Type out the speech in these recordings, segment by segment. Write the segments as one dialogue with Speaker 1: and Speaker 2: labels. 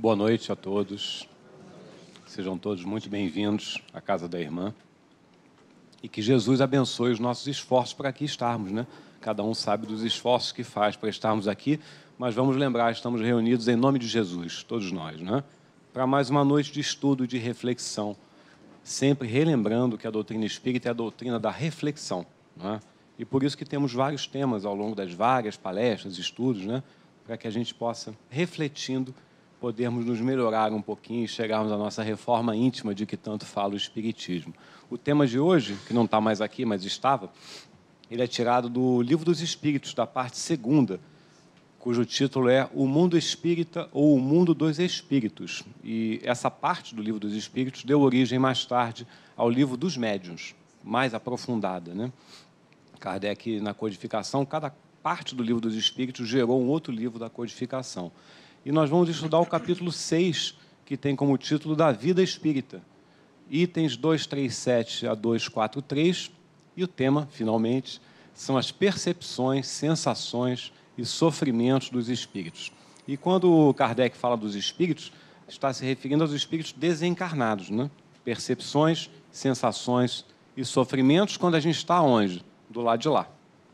Speaker 1: Boa noite a todos. Sejam todos muito bem-vindos à casa da irmã. E que Jesus abençoe os nossos esforços para aqui estarmos, né? Cada um sabe dos esforços que faz para estarmos aqui, mas vamos lembrar, estamos reunidos em nome de Jesus, todos nós, né? Para mais uma noite de estudo e de reflexão, sempre relembrando que a doutrina espírita é a doutrina da reflexão, né? E por isso que temos vários temas ao longo das várias palestras, estudos, né? Para que a gente possa, refletindo, podermos nos melhorar um pouquinho e chegarmos à nossa reforma íntima de que tanto fala o Espiritismo. O tema de hoje, que não está mais aqui, mas estava, ele é tirado do Livro dos Espíritos, da parte segunda, cujo título é O Mundo Espírita ou O Mundo dos Espíritos. E essa parte do Livro dos Espíritos deu origem mais tarde ao Livro dos Médiuns, mais aprofundada. Né? Kardec, na codificação, cada parte do Livro dos Espíritos gerou um outro livro da codificação. E nós vamos estudar o capítulo 6, que tem como título Da Vida Espírita. Itens 237 a 243. E o tema, finalmente, são as percepções, sensações e sofrimentos dos espíritos. E quando Kardec fala dos espíritos, está se referindo aos espíritos desencarnados, né? Percepções, sensações e sofrimentos quando a gente está onde? Do lado de lá.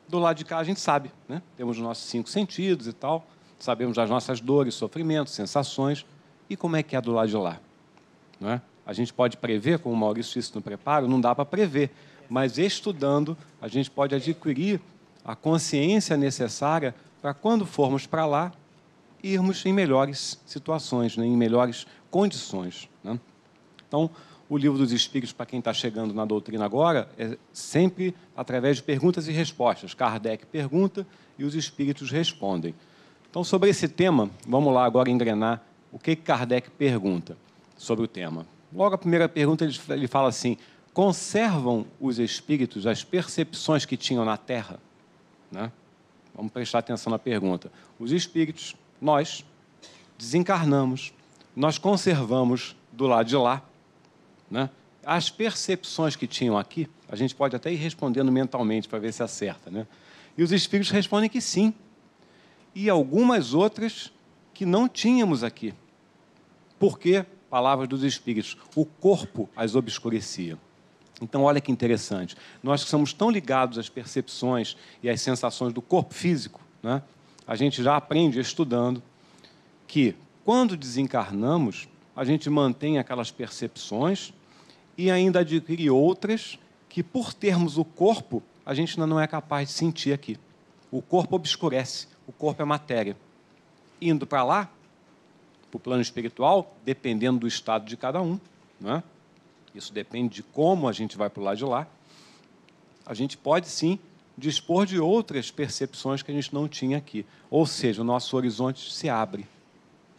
Speaker 1: Do lado de cá a gente sabe, né? Temos os nossos cinco sentidos e tal sabemos das nossas dores, sofrimentos, sensações, e como é que é do lado de lá. Não é? A gente pode prever, como o Maurício disse no preparo, não dá para prever, mas estudando, a gente pode adquirir a consciência necessária para quando formos para lá, irmos em melhores situações, né? em melhores condições. Né? Então, o livro dos Espíritos, para quem está chegando na doutrina agora, é sempre através de perguntas e respostas. Kardec pergunta e os Espíritos respondem. Então, sobre esse tema, vamos lá agora engrenar o que Kardec pergunta sobre o tema. Logo, a primeira pergunta, ele fala assim: conservam os espíritos as percepções que tinham na Terra? Né? Vamos prestar atenção na pergunta. Os espíritos, nós, desencarnamos, nós conservamos do lado de lá né? as percepções que tinham aqui. A gente pode até ir respondendo mentalmente para ver se acerta. Né? E os espíritos respondem que sim, e algumas outras que não tínhamos aqui. Porque, palavras dos Espíritos, o corpo as obscurecia. Então, olha que interessante. Nós que somos tão ligados às percepções e às sensações do corpo físico, né? a gente já aprende estudando que, quando desencarnamos, a gente mantém aquelas percepções e ainda adquire outras que, por termos o corpo, a gente ainda não é capaz de sentir aqui. O corpo obscurece o corpo é matéria. Indo para lá, para o plano espiritual, dependendo do estado de cada um, né? isso depende de como a gente vai para o lado de lá, a gente pode sim dispor de outras percepções que a gente não tinha aqui. Ou seja, o nosso horizonte se abre,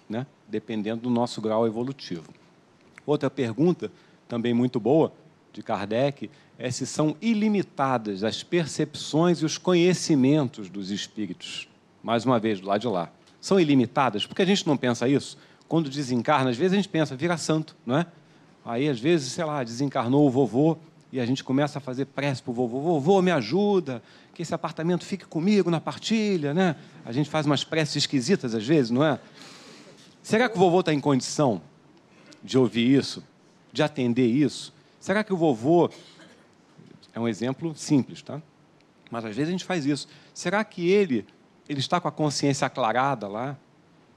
Speaker 1: né? dependendo do nosso grau evolutivo. Outra pergunta, também muito boa, de Kardec, é se são ilimitadas as percepções e os conhecimentos dos espíritos mais uma vez, do lado de lá, são ilimitadas? Porque a gente não pensa isso? Quando desencarna, às vezes a gente pensa, vira santo, não é? Aí, às vezes, sei lá, desencarnou o vovô e a gente começa a fazer prece para o vovô: vovô, me ajuda, que esse apartamento fique comigo na partilha, né? A gente faz umas preces esquisitas às vezes, não é? Será que o vovô está em condição de ouvir isso, de atender isso? Será que o vovô. É um exemplo simples, tá? Mas às vezes a gente faz isso. Será que ele ele está com a consciência aclarada lá?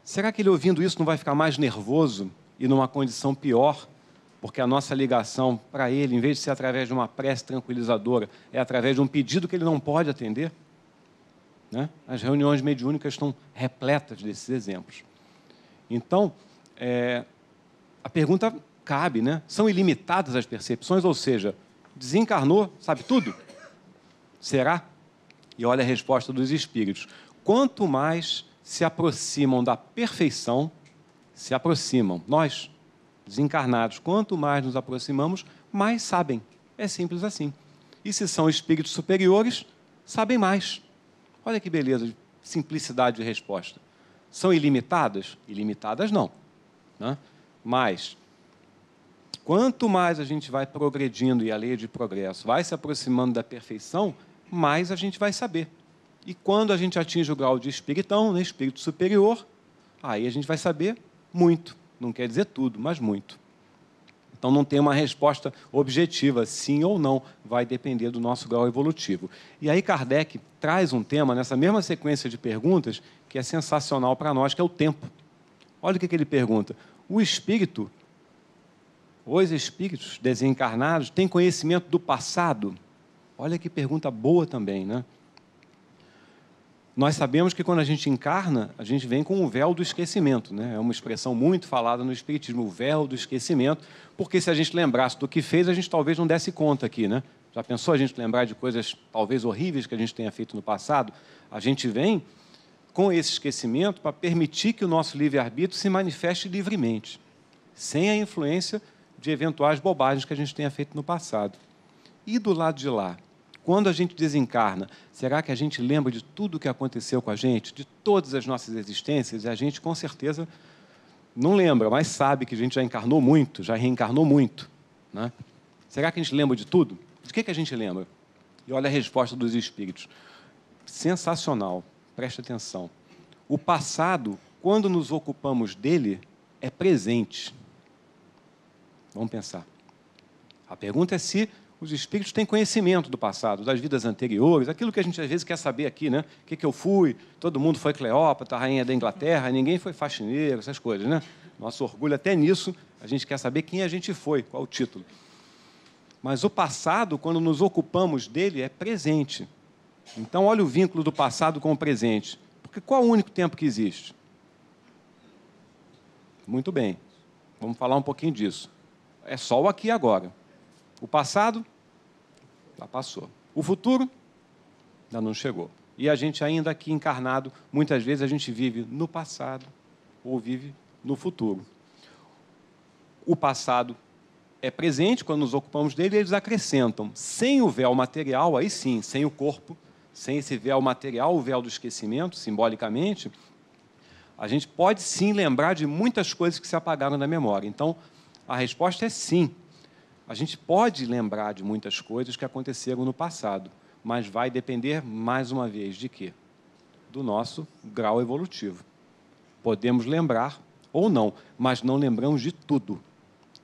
Speaker 1: Será que ele ouvindo isso não vai ficar mais nervoso e numa condição pior? Porque a nossa ligação para ele, em vez de ser através de uma prece tranquilizadora, é através de um pedido que ele não pode atender? Né? As reuniões mediúnicas estão repletas desses exemplos. Então, é, a pergunta cabe, né? São ilimitadas as percepções, ou seja, desencarnou, sabe tudo? Será? E olha a resposta dos espíritos quanto mais se aproximam da perfeição, se aproximam. Nós, desencarnados, quanto mais nos aproximamos, mais sabem. É simples assim. E se são espíritos superiores, sabem mais. Olha que beleza, simplicidade de resposta. São ilimitadas? Ilimitadas não. Né? Mas, quanto mais a gente vai progredindo e a lei de progresso vai se aproximando da perfeição, mais a gente vai saber. E quando a gente atinge o grau de espiritão, né, espírito superior, aí a gente vai saber muito. Não quer dizer tudo, mas muito. Então não tem uma resposta objetiva, sim ou não, vai depender do nosso grau evolutivo. E aí Kardec traz um tema nessa mesma sequência de perguntas que é sensacional para nós, que é o tempo. Olha o que, que ele pergunta. O espírito, os espíritos desencarnados, têm conhecimento do passado? Olha que pergunta boa também, né? Nós sabemos que quando a gente encarna, a gente vem com o véu do esquecimento. Né? É uma expressão muito falada no Espiritismo, o véu do esquecimento, porque se a gente lembrasse do que fez, a gente talvez não desse conta aqui. Né? Já pensou a gente lembrar de coisas talvez horríveis que a gente tenha feito no passado? A gente vem com esse esquecimento para permitir que o nosso livre-arbítrio se manifeste livremente, sem a influência de eventuais bobagens que a gente tenha feito no passado. E do lado de lá? Quando a gente desencarna, será que a gente lembra de tudo o que aconteceu com a gente, de todas as nossas existências? E a gente, com certeza, não lembra, mas sabe que a gente já encarnou muito, já reencarnou muito. Né? Será que a gente lembra de tudo? De que, que a gente lembra? E olha a resposta dos espíritos. Sensacional, preste atenção. O passado, quando nos ocupamos dele, é presente. Vamos pensar. A pergunta é se os espíritos têm conhecimento do passado, das vidas anteriores, aquilo que a gente às vezes quer saber aqui, né? O que, que eu fui? Todo mundo foi Cleópatra, rainha da Inglaterra, ninguém foi faxineiro, essas coisas, né? Nosso orgulho até nisso, a gente quer saber quem a gente foi, qual o título. Mas o passado, quando nos ocupamos dele, é presente. Então, olha o vínculo do passado com o presente. Porque qual o único tempo que existe? Muito bem. Vamos falar um pouquinho disso. É só o aqui e agora. O passado já passou. O futuro ainda não chegou. E a gente ainda aqui encarnado, muitas vezes a gente vive no passado ou vive no futuro. O passado é presente quando nos ocupamos dele, eles acrescentam. Sem o véu material, aí sim, sem o corpo, sem esse véu material, o véu do esquecimento, simbolicamente, a gente pode sim lembrar de muitas coisas que se apagaram da memória. Então, a resposta é sim. A gente pode lembrar de muitas coisas que aconteceram no passado, mas vai depender, mais uma vez, de quê? Do nosso grau evolutivo. Podemos lembrar ou não, mas não lembramos de tudo.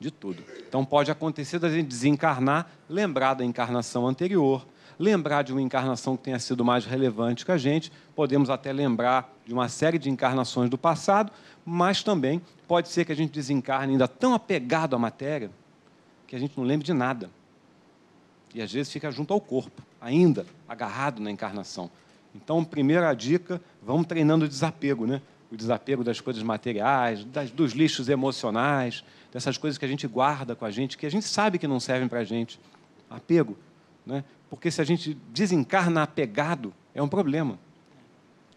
Speaker 1: De tudo. Então pode acontecer da gente desencarnar, lembrar da encarnação anterior, lembrar de uma encarnação que tenha sido mais relevante que a gente, podemos até lembrar de uma série de encarnações do passado, mas também pode ser que a gente desencarne ainda tão apegado à matéria que a gente não lembra de nada. E às vezes fica junto ao corpo, ainda agarrado na encarnação. Então, primeira dica, vamos treinando o desapego, né? O desapego das coisas materiais, das, dos lixos emocionais, dessas coisas que a gente guarda com a gente, que a gente sabe que não servem para a gente. Apego, né? Porque se a gente desencarna apegado, é um problema.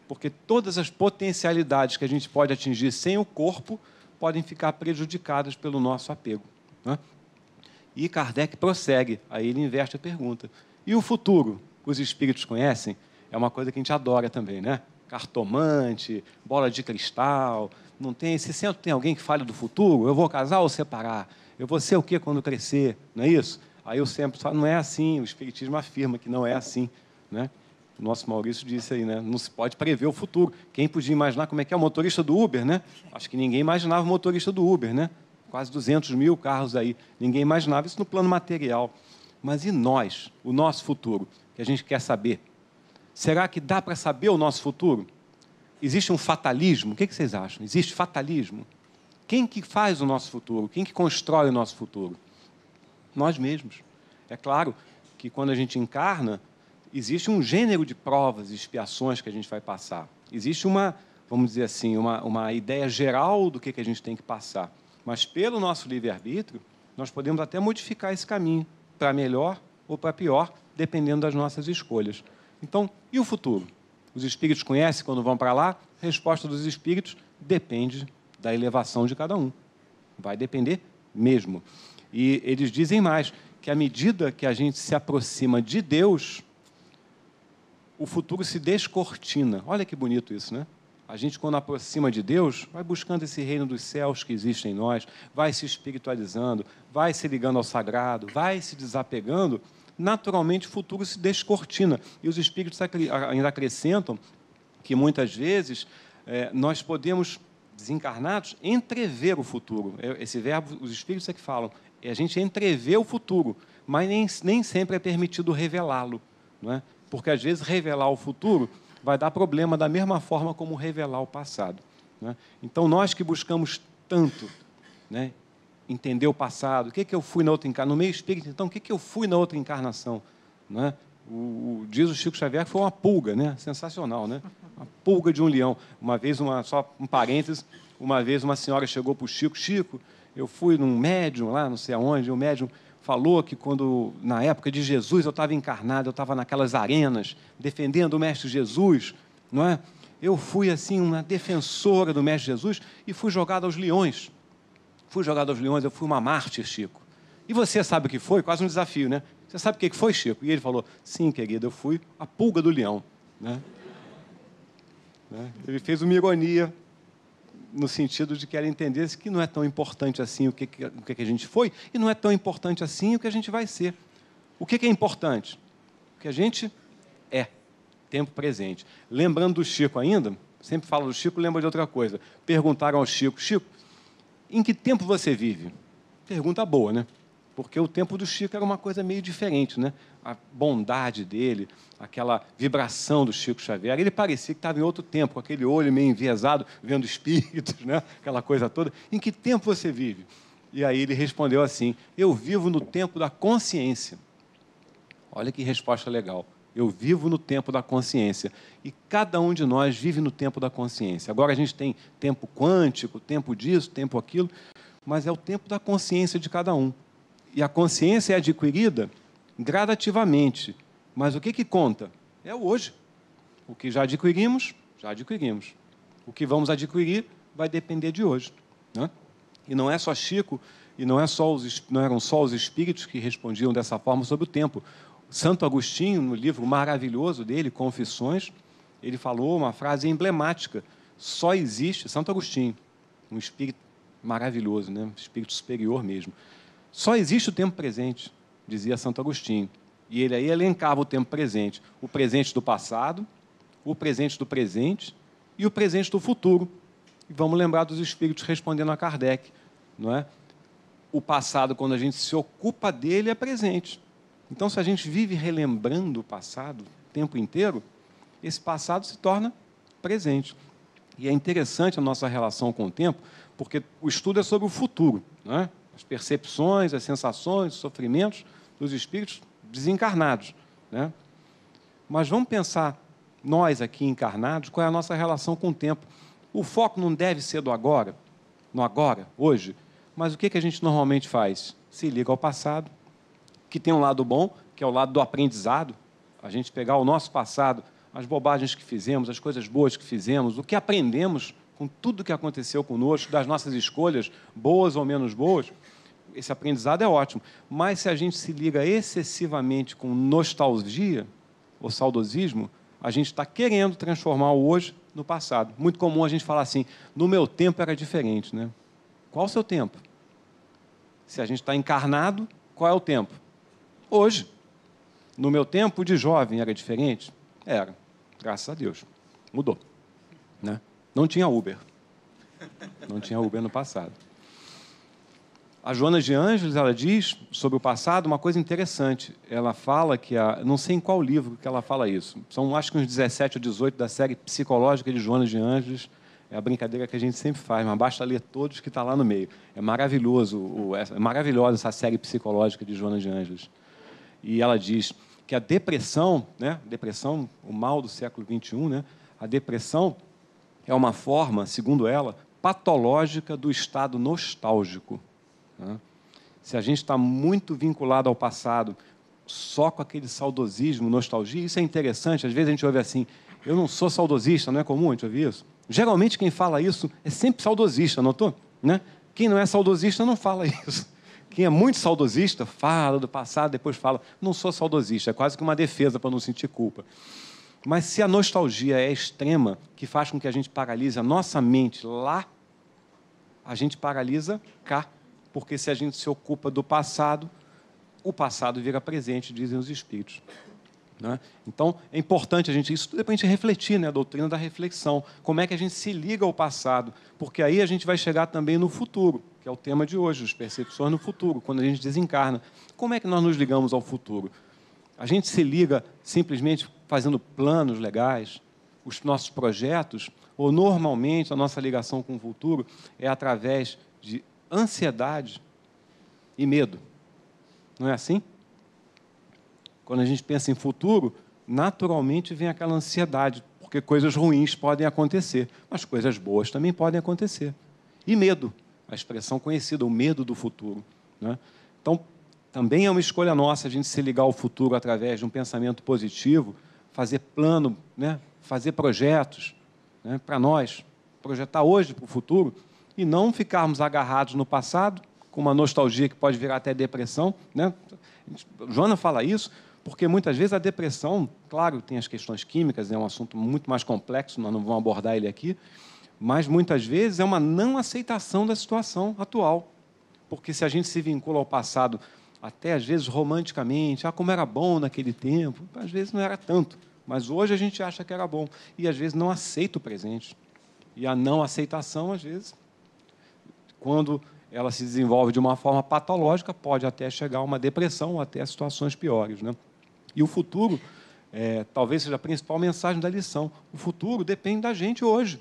Speaker 1: Porque todas as potencialidades que a gente pode atingir sem o corpo podem ficar prejudicadas pelo nosso apego. Né? E Kardec prossegue, aí ele inverte a pergunta. E o futuro? Os espíritos conhecem? É uma coisa que a gente adora também, né? Cartomante, bola de cristal. Não tem, se sempre tem alguém que fale do futuro, eu vou casar ou separar? Eu vou ser o que quando crescer? Não é isso? Aí eu sempre falo, não é assim, o Espiritismo afirma que não é assim. Né? O nosso Maurício disse aí, né? não se pode prever o futuro. Quem podia imaginar como é que é o motorista do Uber, né? Acho que ninguém imaginava o motorista do Uber, né? Quase 200 mil carros aí. Ninguém imaginava isso no plano material. Mas e nós, o nosso futuro, que a gente quer saber? Será que dá para saber o nosso futuro? Existe um fatalismo? O que vocês acham? Existe fatalismo? Quem que faz o nosso futuro? Quem que constrói o nosso futuro? Nós mesmos. É claro que quando a gente encarna, existe um gênero de provas e expiações que a gente vai passar. Existe uma, vamos dizer assim, uma, uma ideia geral do que, que a gente tem que passar. Mas pelo nosso livre-arbítrio, nós podemos até modificar esse caminho para melhor ou para pior, dependendo das nossas escolhas. Então, e o futuro? Os espíritos conhecem quando vão para lá? Resposta dos espíritos depende da elevação de cada um. Vai depender mesmo. E eles dizem mais, que à medida que a gente se aproxima de Deus, o futuro se descortina. Olha que bonito isso, né? A gente, quando aproxima de Deus, vai buscando esse reino dos céus que existe em nós, vai se espiritualizando, vai se ligando ao sagrado, vai se desapegando, naturalmente o futuro se descortina. E os espíritos ainda acrescentam que muitas vezes é, nós podemos desencarnados, entrever o futuro. É, esse verbo, os espíritos é que falam, é a gente entrever o futuro, mas nem, nem sempre é permitido revelá-lo. Não é? Porque, às vezes, revelar o futuro vai dar problema da mesma forma como revelar o passado. É? Então, nós que buscamos tanto né, entender o passado, o que, que eu fui na outra encarnação, no meio espírito, então, o que, que eu fui na outra encarnação? Não é? O, o, diz o Chico Xavier que foi uma pulga, né? Sensacional, né? Uma pulga de um leão. Uma vez, uma, só um parênteses, uma vez uma senhora chegou para o Chico, Chico, eu fui num médium lá, não sei aonde, o médium falou que quando, na época de Jesus, eu estava encarnado, eu estava naquelas arenas, defendendo o Mestre Jesus, não é? Eu fui, assim, uma defensora do Mestre Jesus e fui jogado aos leões. Fui jogado aos leões, eu fui uma mártir, Chico. E você sabe o que foi? Quase um desafio, né? Você sabe o que foi, Chico? E ele falou: Sim, querido, eu fui a pulga do leão. Né? né? Ele fez uma ironia no sentido de que ela entendesse que não é tão importante assim o que, o que a gente foi e não é tão importante assim o que a gente vai ser. O que é importante? O que a gente é, tempo presente. Lembrando do Chico ainda, sempre falo do Chico, lembra de outra coisa. Perguntaram ao Chico, Chico, em que tempo você vive? Pergunta boa, né? Porque o tempo do Chico era uma coisa meio diferente, né? A bondade dele, aquela vibração do Chico Xavier, ele parecia que estava em outro tempo, com aquele olho meio enviesado, vendo espíritos, né? Aquela coisa toda. Em que tempo você vive? E aí ele respondeu assim: Eu vivo no tempo da consciência. Olha que resposta legal. Eu vivo no tempo da consciência. E cada um de nós vive no tempo da consciência. Agora a gente tem tempo quântico, tempo disso, tempo aquilo, mas é o tempo da consciência de cada um. E a consciência é adquirida gradativamente. Mas o que, que conta? É o hoje. O que já adquirimos, já adquirimos. O que vamos adquirir vai depender de hoje. Né? E não é só Chico, e não, é só os, não eram só os espíritos que respondiam dessa forma sobre o tempo. Santo Agostinho, no livro maravilhoso dele, Confissões, ele falou uma frase emblemática: só existe, Santo Agostinho, um espírito maravilhoso, né? espírito superior mesmo. Só existe o tempo presente, dizia Santo Agostinho. E ele aí elencava o tempo presente: o presente do passado, o presente do presente e o presente do futuro. E vamos lembrar dos espíritos respondendo a Kardec, não é? O passado, quando a gente se ocupa dele, é presente. Então, se a gente vive relembrando o passado o tempo inteiro, esse passado se torna presente. E é interessante a nossa relação com o tempo, porque o estudo é sobre o futuro, não é? As percepções, as sensações, os sofrimentos dos espíritos desencarnados. Né? Mas vamos pensar, nós aqui encarnados, qual é a nossa relação com o tempo. O foco não deve ser do agora, no agora, hoje, mas o que, que a gente normalmente faz? Se liga ao passado, que tem um lado bom, que é o lado do aprendizado, a gente pegar o nosso passado, as bobagens que fizemos, as coisas boas que fizemos, o que aprendemos com tudo que aconteceu conosco, das nossas escolhas, boas ou menos boas, esse aprendizado é ótimo. Mas se a gente se liga excessivamente com nostalgia ou saudosismo, a gente está querendo transformar o hoje no passado. Muito comum a gente falar assim: no meu tempo era diferente, né? Qual o seu tempo? Se a gente está encarnado, qual é o tempo? Hoje. No meu tempo de jovem era diferente? Era. Graças a Deus. Mudou. Né? Não tinha Uber. Não tinha Uber no passado. A Joana de Ângeles, ela diz sobre o passado uma coisa interessante. Ela fala que, a, não sei em qual livro que ela fala isso, são acho que uns 17 ou 18 da série psicológica de Joana de Ângeles, é a brincadeira que a gente sempre faz, mas basta ler todos que está lá no meio. É maravilhoso, o, é maravilhosa essa série psicológica de Joana de Ângeles. E ela diz que a depressão, né, depressão, o mal do século 21, né, a depressão é uma forma, segundo ela, patológica do estado nostálgico. Né? Se a gente está muito vinculado ao passado, só com aquele saudosismo, nostalgia, isso é interessante. Às vezes a gente ouve assim: eu não sou saudosista, não é comum a gente ouvir isso? Geralmente quem fala isso é sempre saudosista, notou? Né? Quem não é saudosista não fala isso. Quem é muito saudosista fala do passado, depois fala, não sou saudosista, é quase que uma defesa para não sentir culpa. Mas se a nostalgia é extrema, que faz com que a gente paralise a nossa mente lá, a gente paralisa cá porque se a gente se ocupa do passado, o passado vira presente, dizem os espíritos. Né? Então, é importante a gente, isso tudo é para a gente refletir, né? a doutrina da reflexão. Como é que a gente se liga ao passado? Porque aí a gente vai chegar também no futuro, que é o tema de hoje, as percepções no futuro, quando a gente desencarna. Como é que nós nos ligamos ao futuro? A gente se liga simplesmente fazendo planos legais, os nossos projetos, ou normalmente a nossa ligação com o futuro é através ansiedade e medo. Não é assim? Quando a gente pensa em futuro, naturalmente vem aquela ansiedade, porque coisas ruins podem acontecer, mas coisas boas também podem acontecer. E medo, a expressão conhecida, o medo do futuro. Né? Então, também é uma escolha nossa a gente se ligar ao futuro através de um pensamento positivo, fazer plano, né? fazer projetos né? para nós, projetar hoje para o futuro e não ficarmos agarrados no passado, com uma nostalgia que pode virar até depressão. Né? Joana fala isso, porque muitas vezes a depressão, claro, tem as questões químicas, é um assunto muito mais complexo, nós não vamos abordar ele aqui, mas muitas vezes é uma não aceitação da situação atual. Porque se a gente se vincula ao passado, até às vezes romanticamente, ah, como era bom naquele tempo, às vezes não era tanto, mas hoje a gente acha que era bom e às vezes não aceita o presente. E a não aceitação, às vezes, quando ela se desenvolve de uma forma patológica, pode até chegar a uma depressão ou até situações piores. Né? E o futuro, é, talvez seja a principal mensagem da lição. O futuro depende da gente hoje.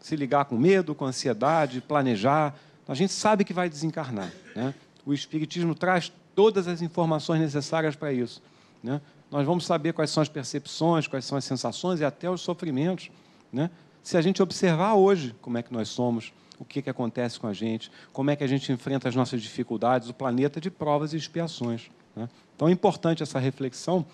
Speaker 1: Se ligar com medo, com ansiedade, planejar. A gente sabe que vai desencarnar. Né? O Espiritismo traz todas as informações necessárias para isso. Né? Nós vamos saber quais são as percepções, quais são as sensações e até os sofrimentos. Né? Se a gente observar hoje como é que nós somos, o que, que acontece com a gente, como é que a gente enfrenta as nossas dificuldades, o planeta de provas e expiações. Né? Então é importante essa reflexão,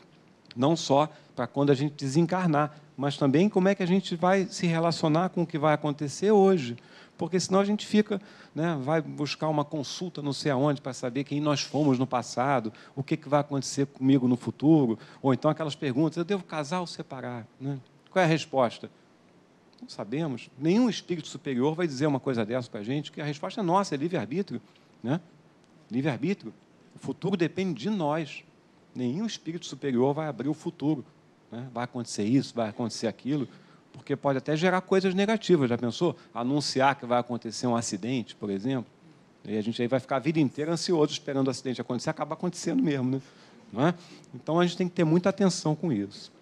Speaker 1: não só para quando a gente desencarnar, mas também como é que a gente vai se relacionar com o que vai acontecer hoje. Porque senão a gente fica, né, vai buscar uma consulta não sei aonde para saber quem nós fomos no passado, o que, que vai acontecer comigo no futuro, ou então aquelas perguntas, eu devo casar ou separar? Né? Qual é a resposta? Não sabemos. Nenhum espírito superior vai dizer uma coisa dessa para a gente, que a resposta é nossa, é livre-arbítrio. Né? Livre-arbítrio. O futuro depende de nós. Nenhum espírito superior vai abrir o futuro. Né? Vai acontecer isso, vai acontecer aquilo, porque pode até gerar coisas negativas. Já pensou? Anunciar que vai acontecer um acidente, por exemplo. E a gente aí vai ficar a vida inteira ansioso esperando o acidente acontecer, acaba acontecendo mesmo. Né? Não é? Então a gente tem que ter muita atenção com isso.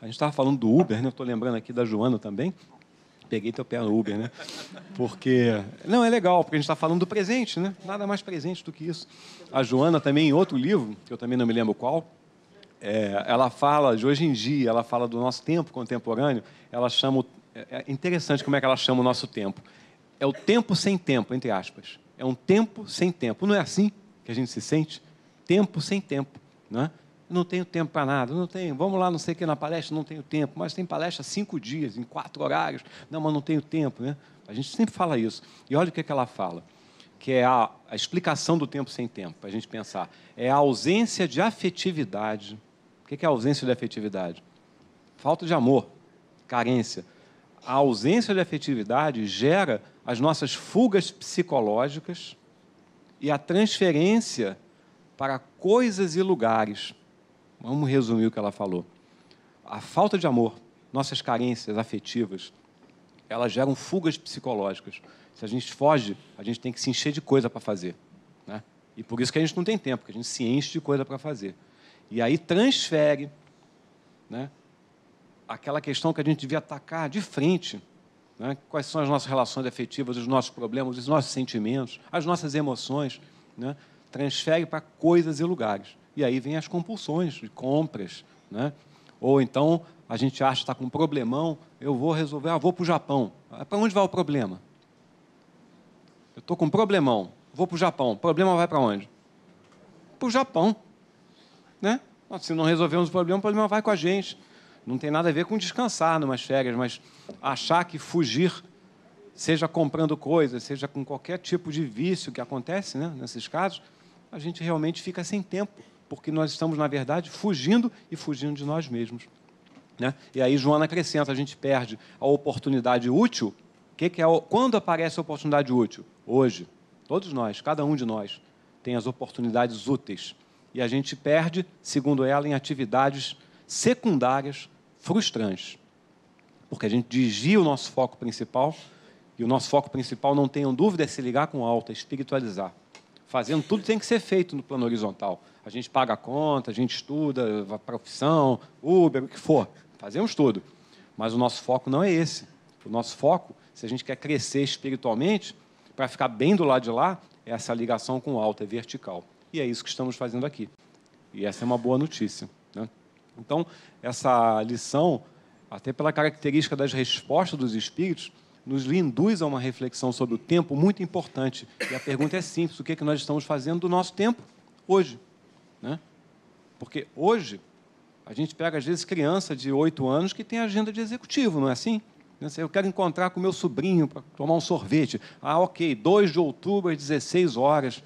Speaker 1: A gente estava falando do Uber, né? Estou lembrando aqui da Joana também peguei teu pé no Uber, né? Porque. Não, é legal, porque a gente está falando do presente, né? Nada mais presente do que isso. A Joana também, em outro livro, que eu também não me lembro qual, é, ela fala de hoje em dia, ela fala do nosso tempo contemporâneo, ela chama. É, é interessante como é que ela chama o nosso tempo. É o tempo sem tempo, entre aspas. É um tempo sem tempo. Não é assim que a gente se sente? Tempo sem tempo. Né? Não tenho tempo para nada, não tenho, vamos lá, não sei o que na palestra, não tenho tempo, mas tem palestra cinco dias, em quatro horários, não, mas não tenho tempo, né? A gente sempre fala isso. E olha o que, é que ela fala, que é a, a explicação do tempo sem tempo, para a gente pensar. É a ausência de afetividade. O que é a ausência de afetividade? Falta de amor, carência. A ausência de afetividade gera as nossas fugas psicológicas e a transferência para coisas e lugares Vamos resumir o que ela falou. A falta de amor, nossas carências afetivas, elas geram fugas psicológicas. Se a gente foge, a gente tem que se encher de coisa para fazer. Né? E por isso que a gente não tem tempo, porque a gente se enche de coisa para fazer. E aí transfere né, aquela questão que a gente devia atacar de frente. Né? Quais são as nossas relações afetivas, os nossos problemas, os nossos sentimentos, as nossas emoções. Né? Transfere para coisas e lugares. E aí vem as compulsões de compras. Né? Ou então a gente acha que está com um problemão, eu vou resolver, ah, vou para o Japão. Ah, para onde vai o problema? Eu estou com um problemão, vou para o Japão. O problema vai para onde? Para o Japão. Né? Se não resolvermos o problema, o problema vai com a gente. Não tem nada a ver com descansar numas férias, mas achar que fugir, seja comprando coisas, seja com qualquer tipo de vício que acontece né, nesses casos, a gente realmente fica sem tempo porque nós estamos, na verdade, fugindo e fugindo de nós mesmos. Né? E aí Joana acrescenta, a gente perde a oportunidade útil. Que que é o, quando aparece a oportunidade útil? Hoje. Todos nós, cada um de nós, tem as oportunidades úteis. e a gente perde, segundo ela, em atividades secundárias frustrantes. Porque a gente desvia o nosso foco principal, e o nosso foco principal, não tenham dúvida, é se ligar com o alto, é espiritualizar. Fazendo tudo tem que ser feito no plano horizontal. A gente paga a conta, a gente estuda, a profissão, Uber, o que for. Fazemos tudo. Mas o nosso foco não é esse. O nosso foco, se a gente quer crescer espiritualmente, para ficar bem do lado de lá, é essa ligação com o alto, é vertical. E é isso que estamos fazendo aqui. E essa é uma boa notícia. Né? Então, essa lição, até pela característica das respostas dos espíritos, nos induz a uma reflexão sobre o tempo muito importante. E a pergunta é simples: o que, é que nós estamos fazendo do nosso tempo hoje? Né? Porque hoje, a gente pega, às vezes, criança de oito anos que tem agenda de executivo, não é assim? Eu quero encontrar com meu sobrinho para tomar um sorvete. Ah, ok, 2 de outubro às 16 horas.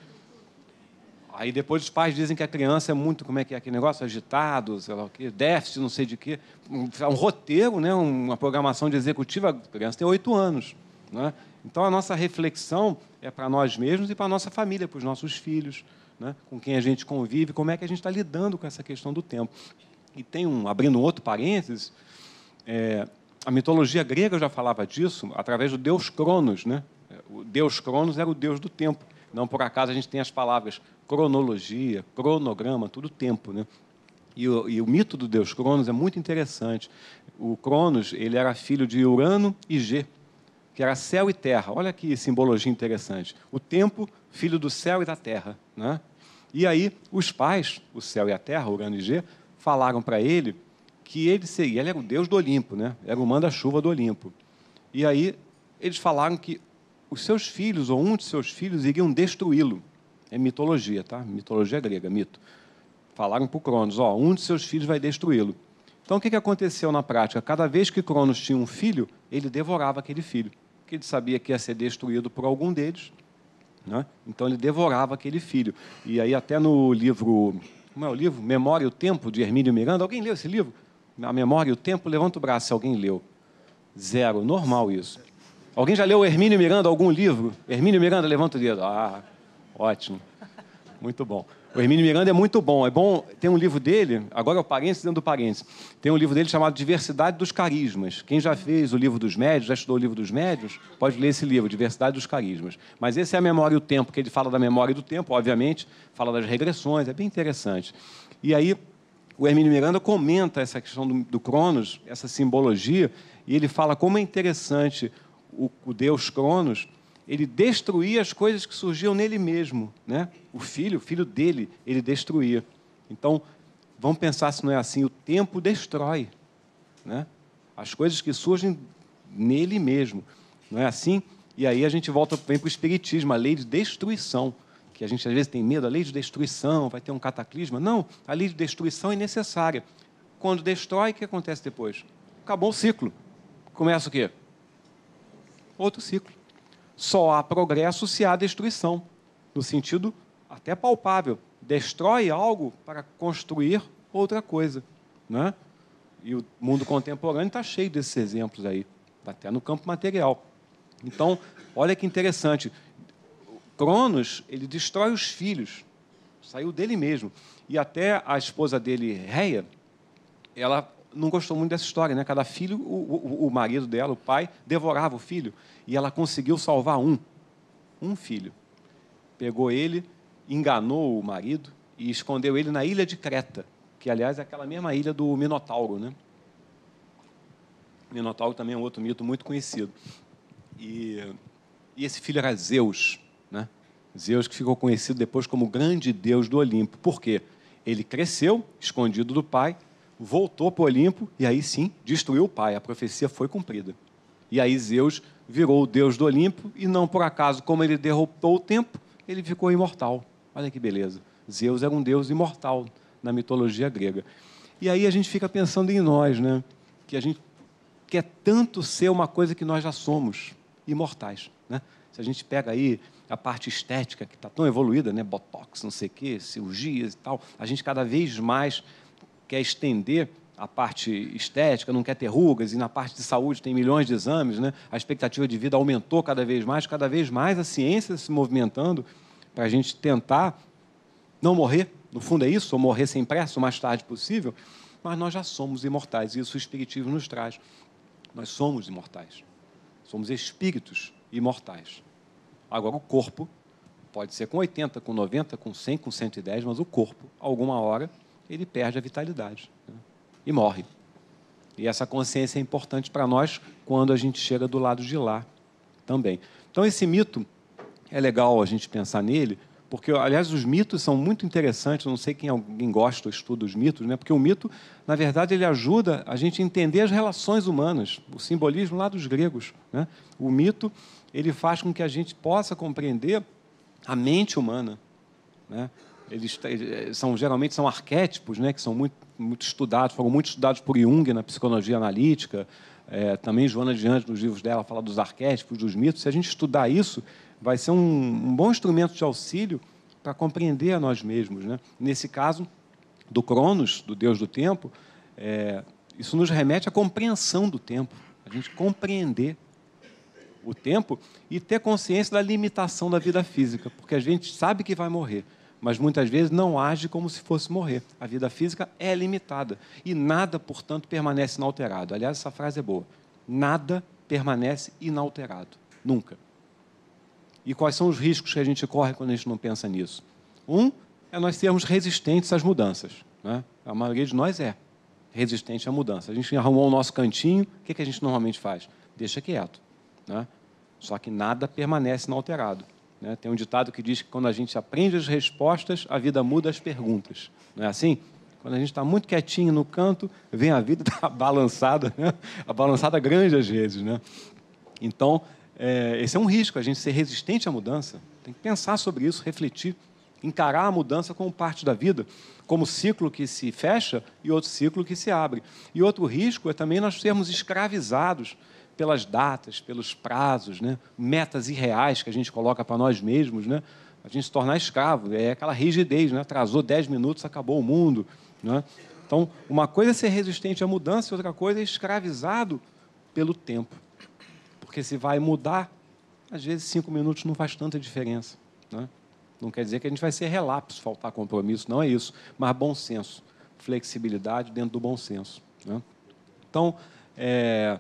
Speaker 1: Aí depois os pais dizem que a criança é muito, como é que é aquele negócio, agitado, sei lá o quê, déficit, não sei de quê. Um, um roteiro, né, uma programação de executiva, a criança tem oito anos. Né? Então a nossa reflexão é para nós mesmos e para a nossa família, para os nossos filhos, né, com quem a gente convive, como é que a gente está lidando com essa questão do tempo. E tem um, abrindo outro parênteses, é, a mitologia grega já falava disso através do deus Cronos. Né? O deus Cronos era o deus do tempo. Não por acaso a gente tem as palavras cronologia, cronograma, tudo tempo. Né? E o, e o mito do deus Cronos é muito interessante. O Cronos ele era filho de Urano e G, que era céu e terra. Olha que simbologia interessante. O tempo, filho do céu e da terra. Né? E aí os pais, o céu e a terra, Urano e G, falaram para ele que ele seria, ele era o deus do Olimpo, né? era o manda-chuva do Olimpo. E aí eles falaram que os seus filhos, ou um de seus filhos, iriam destruí-lo. É mitologia, tá? Mitologia grega, mito. Falaram para o Cronos, ó, um de seus filhos vai destruí-lo. Então, o que aconteceu na prática? Cada vez que Cronos tinha um filho, ele devorava aquele filho, porque ele sabia que ia ser destruído por algum deles. Né? Então, ele devorava aquele filho. E aí, até no livro, como é o livro? Memória e o Tempo, de Hermínio Miranda. Alguém leu esse livro? A Memória e o Tempo, levanta o braço se alguém leu. Zero, normal isso. Alguém já leu Hermínio Miranda, algum livro? Hermínio Miranda, levanta o dedo. Ah, ótimo. Muito bom. O Hermínio Miranda é muito bom. É bom, tem um livro dele, agora é o parênteses dentro do parênteses. Tem um livro dele chamado Diversidade dos Carismas. Quem já fez o livro dos médios, já estudou o livro dos médios, pode ler esse livro, Diversidade dos Carismas. Mas esse é a memória e o tempo, que ele fala da memória e do tempo, obviamente, fala das regressões, é bem interessante. E aí, o Hermínio Miranda comenta essa questão do, do Cronos, essa simbologia, e ele fala como é interessante o, o Deus Cronos, ele destruía as coisas que surgiam nele mesmo. Né? O filho, o filho dele, ele destruía. Então, vamos pensar se não é assim: o tempo destrói né? as coisas que surgem nele mesmo. Não é assim? E aí a gente volta vem para o Espiritismo, a lei de destruição que a gente às vezes tem medo, a lei de destruição, vai ter um cataclisma. Não, a lei de destruição é necessária. Quando destrói, o que acontece depois? Acabou o ciclo. Começa o quê? Outro ciclo. Só há progresso se há destruição, no sentido até palpável. Destrói algo para construir outra coisa. Né? E o mundo contemporâneo está cheio desses exemplos aí, até no campo material. Então, olha que interessante. Cronos, ele destrói os filhos, saiu dele mesmo. E até a esposa dele, Reia, ela não gostou muito dessa história, né? Cada filho, o, o, o, marido dela, o pai, devorava o filho. E ela conseguiu salvar um, um filho. Pegou ele, enganou o marido e escondeu ele na ilha de Creta, que aliás é aquela mesma ilha do Minotauro, né? Minotauro também é um outro mito muito conhecido. E, e esse filho era Zeus. Né? Zeus que ficou conhecido depois como grande deus do Olimpo. Por quê? Ele cresceu, escondido do pai, voltou para o Olimpo e aí sim destruiu o pai. A profecia foi cumprida. E aí Zeus virou o deus do Olimpo e não por acaso, como ele derrotou o tempo, ele ficou imortal. Olha que beleza. Zeus era um deus imortal na mitologia grega. E aí a gente fica pensando em nós, né? Que a gente quer tanto ser uma coisa que nós já somos, imortais, né? Se a gente pega aí a parte estética que está tão evoluída, né? Botox, não sei o quê, cirurgias e tal. A gente cada vez mais quer estender a parte estética, não quer ter rugas, e na parte de saúde tem milhões de exames, né? a expectativa de vida aumentou cada vez mais, cada vez mais a ciência se movimentando para a gente tentar não morrer, no fundo é isso, ou morrer sem pressa, o mais tarde possível, mas nós já somos imortais, e isso o Espiritismo nos traz. Nós somos imortais. Somos espíritos imortais. Agora, o corpo pode ser com 80, com 90, com 100, com 110, mas o corpo, alguma hora, ele perde a vitalidade né? e morre. E essa consciência é importante para nós quando a gente chega do lado de lá também. Então, esse mito é legal a gente pensar nele, porque, aliás, os mitos são muito interessantes. Não sei quem alguém gosta ou estuda os mitos, né? porque o mito, na verdade, ele ajuda a gente a entender as relações humanas, o simbolismo lá dos gregos. Né? O mito ele faz com que a gente possa compreender a mente humana. Né? Eles são geralmente são arquétipos, né, que são muito, muito estudados, foram muito estudados por Jung na psicologia analítica. É, também Joana Diante, nos livros dela, fala dos arquétipos, dos mitos. Se a gente estudar isso, vai ser um, um bom instrumento de auxílio para compreender a nós mesmos. Né? Nesse caso, do Cronos, do Deus do Tempo, é, isso nos remete à compreensão do tempo, a gente compreender o tempo e ter consciência da limitação da vida física, porque a gente sabe que vai morrer, mas muitas vezes não age como se fosse morrer. A vida física é limitada e nada, portanto, permanece inalterado. Aliás, essa frase é boa. Nada permanece inalterado, nunca. E quais são os riscos que a gente corre quando a gente não pensa nisso? Um é nós sermos resistentes às mudanças. Né? A maioria de nós é resistente à mudança. A gente arrumou o nosso cantinho, o que, a gente normalmente faz? Deixa quieto. Né? Só que nada permanece inalterado. Né? Tem um ditado que diz que quando a gente aprende as respostas, a vida muda as perguntas. Não é assim? Quando a gente está muito quietinho no canto, vem a vida tá balançada, né? a balançada grande às vezes. Né? Então, é, esse é um risco, a gente ser resistente à mudança. Tem que pensar sobre isso, refletir, encarar a mudança como parte da vida, como ciclo que se fecha e outro ciclo que se abre. E outro risco é também nós sermos escravizados pelas datas, pelos prazos, né? metas irreais que a gente coloca para nós mesmos, né? a gente se tornar escravo. É aquela rigidez, né? atrasou 10 minutos, acabou o mundo. Né? Então, uma coisa é ser resistente à mudança, outra coisa é escravizado pelo tempo. Porque se vai mudar, às vezes cinco minutos não faz tanta diferença. Né? Não quer dizer que a gente vai ser relapso, faltar compromisso, não é isso. Mas bom senso, flexibilidade dentro do bom senso. Né? Então, é,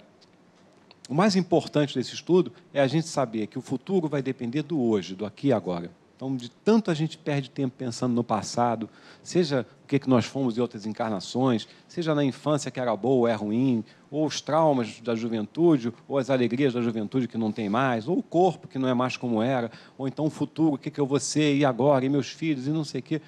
Speaker 1: o mais importante desse estudo é a gente saber que o futuro vai depender do hoje, do aqui e agora. Então, de tanto a gente perde tempo pensando no passado, seja o que, que nós fomos em outras encarnações, seja na infância que era boa ou é ruim, ou os traumas da juventude, ou as alegrias da juventude que não tem mais, ou o corpo que não é mais como era, ou então o futuro, o que, que eu vou ser, e agora, e meus filhos, e não sei o quê.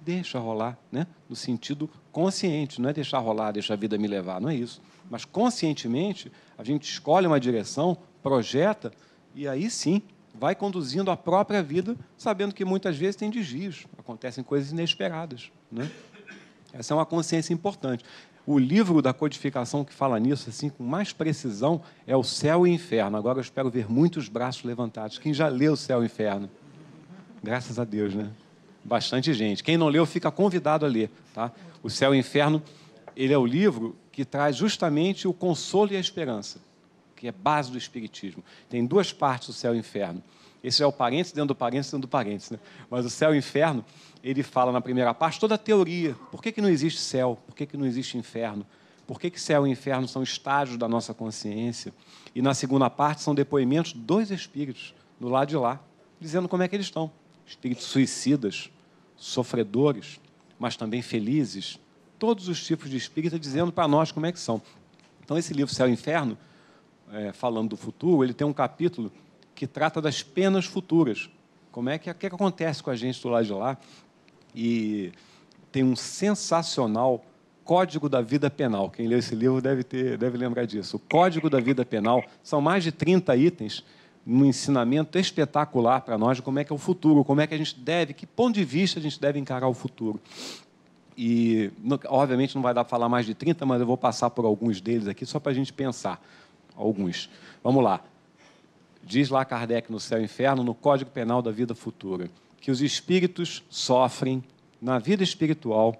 Speaker 1: Deixa rolar, né? no sentido consciente, não é deixar rolar, deixar a vida me levar, não é isso mas conscientemente a gente escolhe uma direção, projeta e aí sim vai conduzindo a própria vida, sabendo que muitas vezes tem desvios, acontecem coisas inesperadas. Né? Essa é uma consciência importante. O livro da codificação que fala nisso assim com mais precisão é o Céu e o Inferno. Agora eu espero ver muitos braços levantados. Quem já leu o Céu e o Inferno? Graças a Deus, né? Bastante gente. Quem não leu fica convidado a ler, tá? O Céu e o Inferno, ele é o livro que traz justamente o consolo e a esperança, que é base do Espiritismo. Tem duas partes, o céu e o inferno. Esse é o parênteses dentro do parênteses dentro do parênteses. Né? Mas o céu e o inferno, ele fala na primeira parte toda a teoria. Por que, que não existe céu? Por que, que não existe inferno? Por que, que céu e inferno são estágios da nossa consciência? E na segunda parte são depoimentos dos espíritos, do lado de lá, dizendo como é que eles estão. Espíritos suicidas, sofredores, mas também felizes, todos os tipos de espírita dizendo para nós como é que são. Então, esse livro Céu e Inferno, é, falando do futuro, ele tem um capítulo que trata das penas futuras. Como é que, que, que acontece com a gente do lado de lá? E tem um sensacional Código da Vida Penal. Quem leu esse livro deve, ter, deve lembrar disso. O Código da Vida Penal são mais de 30 itens um ensinamento espetacular para nós de como é que é o futuro, como é que a gente deve, que ponto de vista a gente deve encarar o futuro. E, obviamente, não vai dar para falar mais de 30, mas eu vou passar por alguns deles aqui, só para a gente pensar. Alguns. Vamos lá. Diz lá Kardec no Céu e Inferno, no Código Penal da Vida Futura, que os espíritos sofrem, na vida espiritual,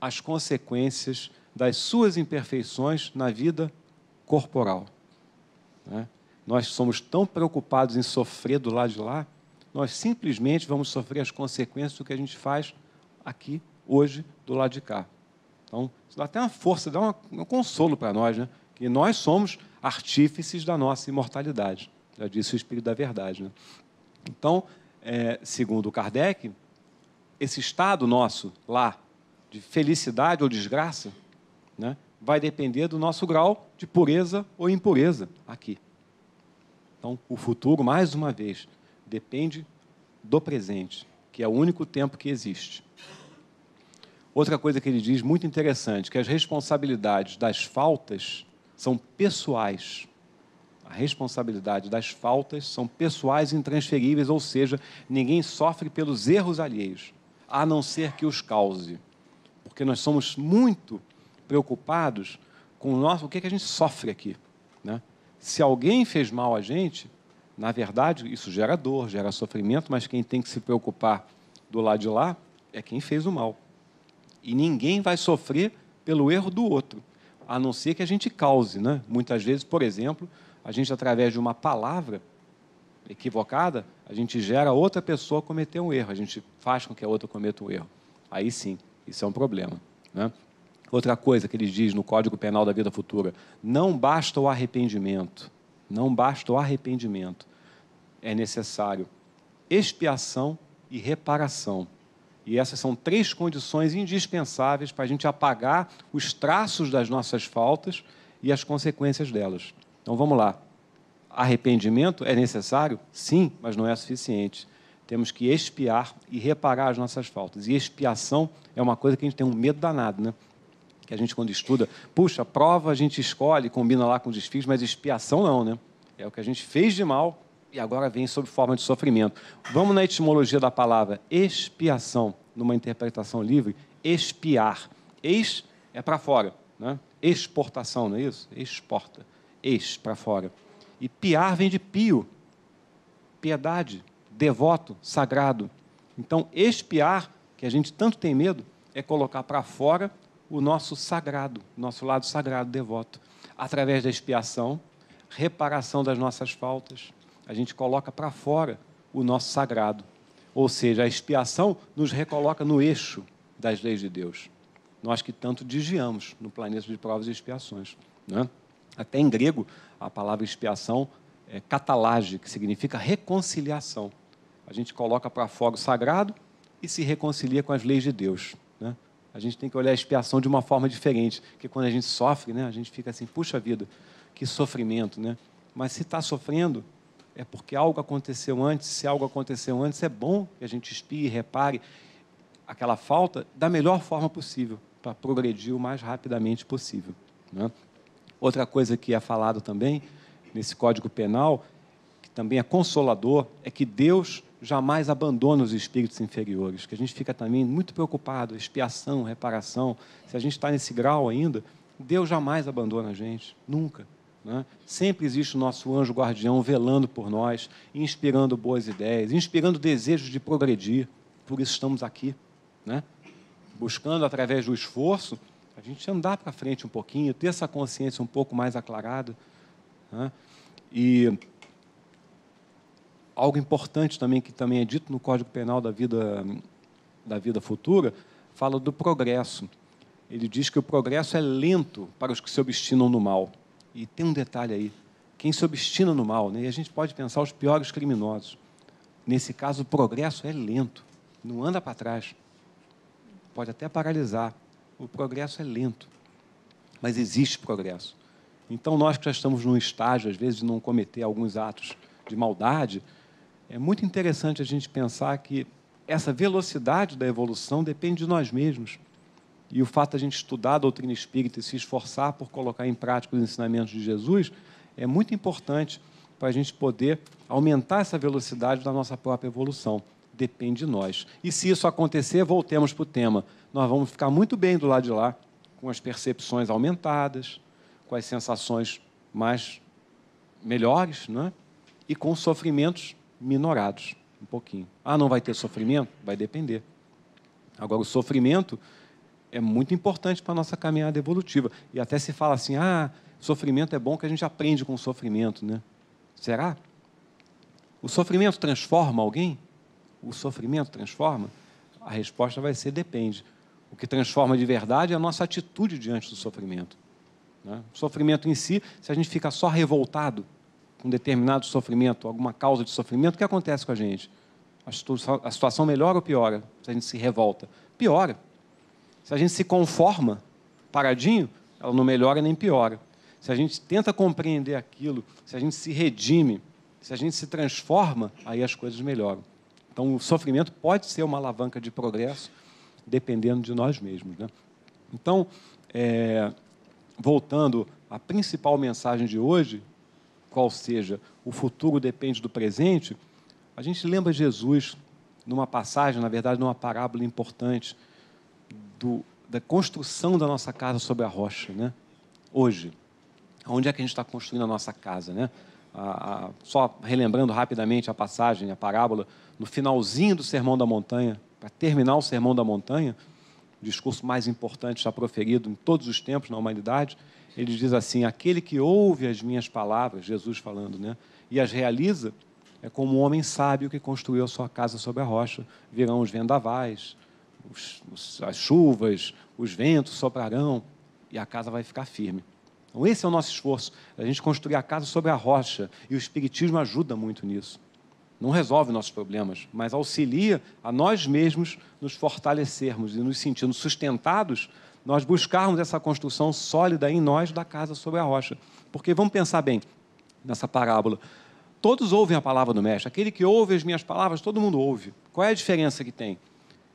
Speaker 1: as consequências das suas imperfeições na vida corporal. Né? Nós somos tão preocupados em sofrer do lado de lá, nós simplesmente vamos sofrer as consequências do que a gente faz aqui, hoje, do lado de cá. Então, isso dá até uma força, dá um consolo para nós, né? que nós somos artífices da nossa imortalidade. Já disse o Espírito da Verdade. Né? Então, é, segundo Kardec, esse estado nosso lá, de felicidade ou desgraça, né, vai depender do nosso grau de pureza ou impureza aqui. Então, o futuro, mais uma vez, depende do presente, que é o único tempo que existe. Outra coisa que ele diz muito interessante, que as responsabilidades das faltas são pessoais. A responsabilidade das faltas são pessoais e intransferíveis, ou seja, ninguém sofre pelos erros alheios, a não ser que os cause. Porque nós somos muito preocupados com o nosso, o que, é que a gente sofre aqui. Né? Se alguém fez mal a gente, na verdade, isso gera dor, gera sofrimento, mas quem tem que se preocupar do lado de lá é quem fez o mal. E ninguém vai sofrer pelo erro do outro, a não ser que a gente cause. Né? Muitas vezes, por exemplo, a gente, através de uma palavra equivocada, a gente gera outra pessoa cometer um erro, a gente faz com que a outra cometa um erro. Aí sim, isso é um problema. Né? Outra coisa que ele diz no Código Penal da Vida Futura: não basta o arrependimento, não basta o arrependimento, é necessário expiação e reparação. E essas são três condições indispensáveis para a gente apagar os traços das nossas faltas e as consequências delas. Então vamos lá. Arrependimento é necessário? Sim, mas não é suficiente. Temos que expiar e reparar as nossas faltas. E expiação é uma coisa que a gente tem um medo danado, né? Que a gente, quando estuda, puxa, prova a gente escolhe, combina lá com os desfios, mas expiação não, né? É o que a gente fez de mal e agora vem sob forma de sofrimento. Vamos na etimologia da palavra expiação, numa interpretação livre, expiar. Ex é para fora, né? exportação, não é isso? Exporta, ex para fora. E piar vem de pio, piedade, devoto, sagrado. Então, expiar, que a gente tanto tem medo, é colocar para fora o nosso sagrado, nosso lado sagrado, devoto. Através da expiação, reparação das nossas faltas, a gente coloca para fora o nosso sagrado. Ou seja, a expiação nos recoloca no eixo das leis de Deus. Nós que tanto desviamos no planeta de provas e expiações. Né? Até em grego, a palavra expiação é catalage, que significa reconciliação. A gente coloca para fora o sagrado e se reconcilia com as leis de Deus. Né? A gente tem que olhar a expiação de uma forma diferente, porque quando a gente sofre, né, a gente fica assim, puxa vida, que sofrimento, né? Mas se está sofrendo, é porque algo aconteceu antes. Se algo aconteceu antes, é bom que a gente espie repare aquela falta da melhor forma possível, para progredir o mais rapidamente possível. Né? Outra coisa que é falado também nesse Código Penal, que também é consolador, é que Deus jamais abandona os espíritos inferiores, que a gente fica também muito preocupado, expiação, reparação. Se a gente está nesse grau ainda, Deus jamais abandona a gente, nunca. Né? Sempre existe o nosso anjo guardião velando por nós, inspirando boas ideias, inspirando desejos de progredir. Por isso estamos aqui, né? buscando através do esforço a gente andar para frente um pouquinho, ter essa consciência um pouco mais aclarada. Né? E algo importante também que também é dito no Código Penal da vida da vida futura fala do progresso. Ele diz que o progresso é lento para os que se obstinam no mal. E tem um detalhe aí: quem se obstina no mal, né? e a gente pode pensar os piores criminosos. Nesse caso, o progresso é lento, não anda para trás. Pode até paralisar. O progresso é lento, mas existe progresso. Então, nós que já estamos num estágio, às vezes, de não cometer alguns atos de maldade, é muito interessante a gente pensar que essa velocidade da evolução depende de nós mesmos. E o fato de a gente estudar a doutrina espírita e se esforçar por colocar em prática os ensinamentos de Jesus é muito importante para a gente poder aumentar essa velocidade da nossa própria evolução. Depende de nós. E se isso acontecer, voltemos para o tema. Nós vamos ficar muito bem do lado de lá, com as percepções aumentadas, com as sensações mais melhores, né? e com sofrimentos minorados, um pouquinho. Ah, não vai ter sofrimento? Vai depender. Agora, o sofrimento é muito importante para a nossa caminhada evolutiva. E até se fala assim: ah, sofrimento é bom que a gente aprende com o sofrimento, né? Será? O sofrimento transforma alguém? O sofrimento transforma? A resposta vai ser depende. O que transforma de verdade é a nossa atitude diante do sofrimento. Né? O sofrimento em si, se a gente fica só revoltado com determinado sofrimento, alguma causa de sofrimento, o que acontece com a gente? A situação melhora ou piora se a gente se revolta? Piora. Se a gente se conforma, paradinho, ela não melhora nem piora. Se a gente tenta compreender aquilo, se a gente se redime, se a gente se transforma, aí as coisas melhoram. Então, o sofrimento pode ser uma alavanca de progresso, dependendo de nós mesmos. Né? Então, é, voltando à principal mensagem de hoje, qual seja, o futuro depende do presente, a gente lembra Jesus numa passagem, na verdade, numa parábola importante, do, da construção da nossa casa sobre a rocha. Né? Hoje, onde é que a gente está construindo a nossa casa? Né? A, a, só relembrando rapidamente a passagem, a parábola, no finalzinho do Sermão da Montanha, para terminar o Sermão da Montanha, o discurso mais importante já proferido em todos os tempos na humanidade, ele diz assim: aquele que ouve as minhas palavras, Jesus falando, né, e as realiza, é como um homem sábio que construiu a sua casa sobre a rocha. Virão os vendavais, os, os, as chuvas, os ventos soprarão e a casa vai ficar firme. Então, esse é o nosso esforço, a gente construir a casa sobre a rocha, e o Espiritismo ajuda muito nisso. Não resolve nossos problemas, mas auxilia a nós mesmos nos fortalecermos e nos sentirmos sustentados nós buscarmos essa construção sólida em nós da casa sobre a rocha. Porque vamos pensar bem nessa parábola. Todos ouvem a palavra do mestre. Aquele que ouve as minhas palavras, todo mundo ouve. Qual é a diferença que tem?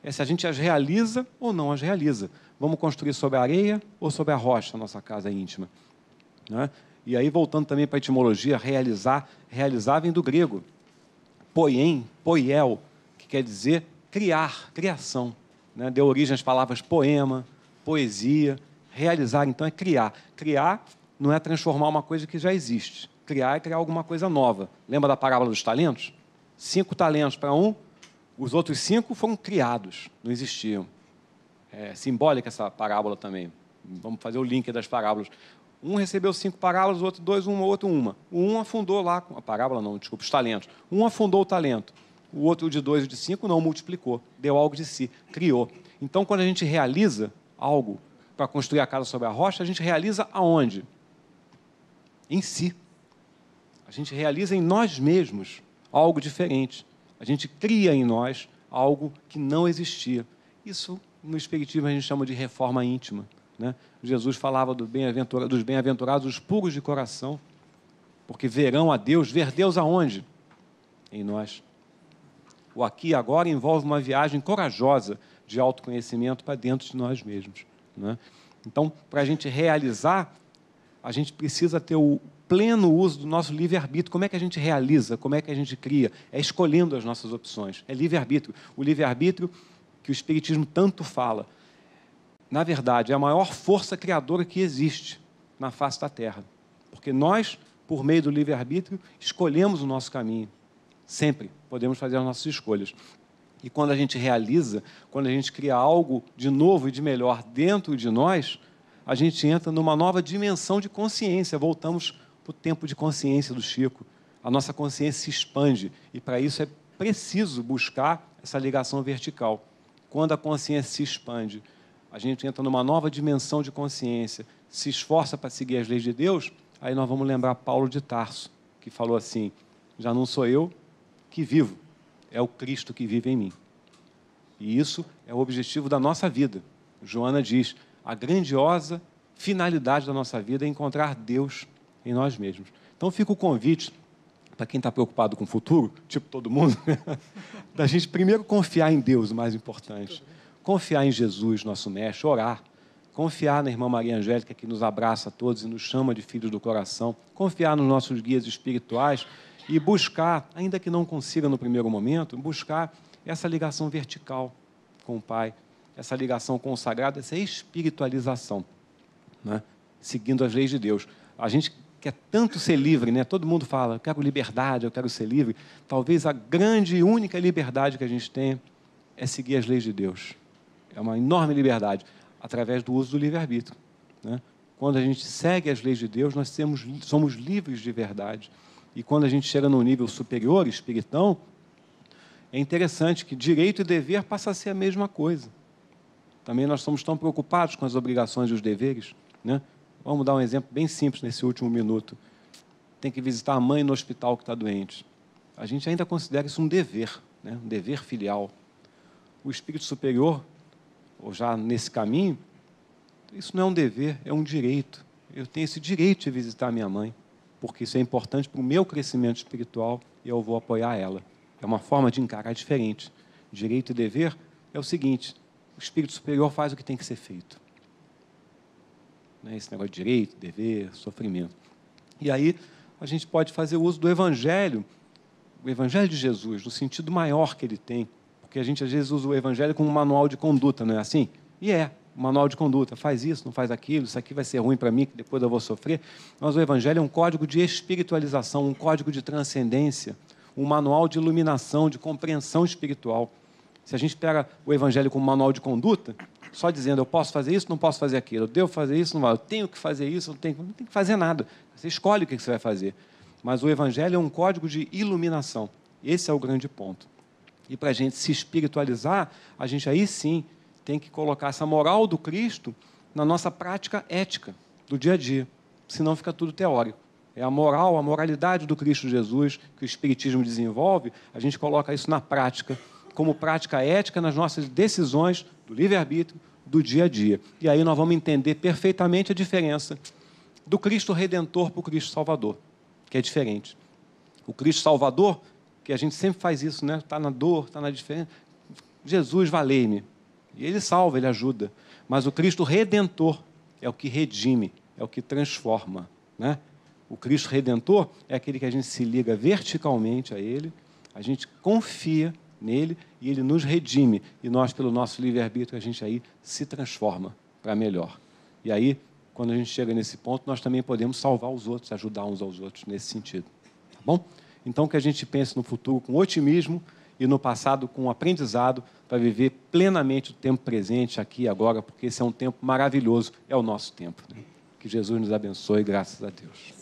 Speaker 1: É se a gente as realiza ou não as realiza. Vamos construir sobre a areia ou sobre a rocha a nossa casa íntima. Né? E aí, voltando também para a etimologia, realizar, realizar vem do grego. Poiem, poiel, que quer dizer criar, criação. Né? Deu origem às palavras poema, poesia. Realizar, então, é criar. Criar não é transformar uma coisa que já existe. Criar é criar alguma coisa nova. Lembra da parábola dos talentos? Cinco talentos para um, os outros cinco foram criados, não existiam. É simbólica essa parábola também. Vamos fazer o link das parábolas. Um recebeu cinco parábolas, o outro dois, um, o outro uma. Um afundou lá, a parábola não, desculpa, os talentos. Um afundou o talento. O outro de dois e de cinco não multiplicou, deu algo de si, criou. Então, quando a gente realiza algo para construir a casa sobre a rocha, a gente realiza aonde? Em si. A gente realiza em nós mesmos algo diferente. A gente cria em nós algo que não existia. Isso, no Espiritismo, a gente chama de reforma íntima. Né? Jesus falava do bem dos bem-aventurados, os puros de coração, porque verão a Deus. Ver Deus aonde? Em nós. O aqui e agora envolve uma viagem corajosa de autoconhecimento para dentro de nós mesmos. Né? Então, para a gente realizar, a gente precisa ter o pleno uso do nosso livre-arbítrio. Como é que a gente realiza? Como é que a gente cria? É escolhendo as nossas opções. É livre-arbítrio. O livre-arbítrio que o Espiritismo tanto fala. Na verdade, é a maior força criadora que existe na face da Terra. Porque nós, por meio do livre-arbítrio, escolhemos o nosso caminho. Sempre podemos fazer as nossas escolhas. E quando a gente realiza, quando a gente cria algo de novo e de melhor dentro de nós, a gente entra numa nova dimensão de consciência. Voltamos para o tempo de consciência do Chico. A nossa consciência se expande e para isso é preciso buscar essa ligação vertical. Quando a consciência se expande, a gente entra numa nova dimensão de consciência, se esforça para seguir as leis de Deus, aí nós vamos lembrar Paulo de Tarso, que falou assim: já não sou eu que vivo, é o Cristo que vive em mim. E isso é o objetivo da nossa vida. Joana diz: a grandiosa finalidade da nossa vida é encontrar Deus em nós mesmos. Então fica o convite para quem está preocupado com o futuro, tipo todo mundo, da gente primeiro confiar em Deus, o mais importante. Confiar em Jesus, nosso mestre, orar. Confiar na irmã Maria Angélica, que nos abraça a todos e nos chama de filhos do coração. Confiar nos nossos guias espirituais e buscar, ainda que não consiga no primeiro momento, buscar essa ligação vertical com o Pai, essa ligação com o sagrado, essa espiritualização, né? seguindo as leis de Deus. A gente quer tanto ser livre, né? todo mundo fala, eu quero liberdade, eu quero ser livre. Talvez a grande e única liberdade que a gente tem é seguir as leis de Deus. É uma enorme liberdade, através do uso do livre-arbítrio. Né? Quando a gente segue as leis de Deus, nós temos, somos livres de verdade. E quando a gente chega num nível superior, espiritão, é interessante que direito e dever passam a ser a mesma coisa. Também nós somos tão preocupados com as obrigações e os deveres. Né? Vamos dar um exemplo bem simples nesse último minuto. Tem que visitar a mãe no hospital que está doente. A gente ainda considera isso um dever, né? um dever filial. O espírito superior, ou já nesse caminho, isso não é um dever, é um direito. Eu tenho esse direito de visitar minha mãe, porque isso é importante para o meu crescimento espiritual e eu vou apoiar ela. É uma forma de encarar diferente. Direito e dever é o seguinte: o espírito superior faz o que tem que ser feito. Não é esse negócio de direito, dever, sofrimento. E aí a gente pode fazer uso do evangelho, o evangelho de Jesus, no sentido maior que ele tem, porque a gente às vezes usa o evangelho como um manual de conduta, não é assim? E é, um manual de conduta, faz isso, não faz aquilo, isso aqui vai ser ruim para mim, que depois eu vou sofrer. Mas o evangelho é um código de espiritualização, um código de transcendência, um manual de iluminação, de compreensão espiritual. Se a gente pega o evangelho como manual de conduta, só dizendo eu posso fazer isso, não posso fazer aquilo, eu devo fazer isso, não eu tenho que fazer isso, não tenho, não tenho que fazer nada. Você escolhe o que você vai fazer. Mas o evangelho é um código de iluminação. Esse é o grande ponto. E para a gente se espiritualizar, a gente aí sim tem que colocar essa moral do Cristo na nossa prática ética do dia a dia. Senão fica tudo teórico. É a moral, a moralidade do Cristo Jesus que o Espiritismo desenvolve, a gente coloca isso na prática, como prática ética nas nossas decisões do livre-arbítrio do dia a dia. E aí nós vamos entender perfeitamente a diferença do Cristo Redentor para o Cristo Salvador, que é diferente. O Cristo Salvador, que a gente sempre faz isso, né? Está na dor, está na diferença. Jesus, valei-me. E ele salva, ele ajuda. Mas o Cristo Redentor é o que redime, é o que transforma, né? O Cristo Redentor é aquele que a gente se liga verticalmente a Ele, a gente confia nele e Ele nos redime. E nós, pelo nosso livre-arbítrio, a gente aí se transforma para melhor. E aí, quando a gente chega nesse ponto, nós também podemos salvar os outros, ajudar uns aos outros nesse sentido. Tá bom? Então, que a gente pense no futuro com otimismo e no passado com aprendizado para viver plenamente o tempo presente aqui e agora, porque esse é um tempo maravilhoso, é o nosso tempo. Né? Que Jesus nos abençoe, graças a Deus.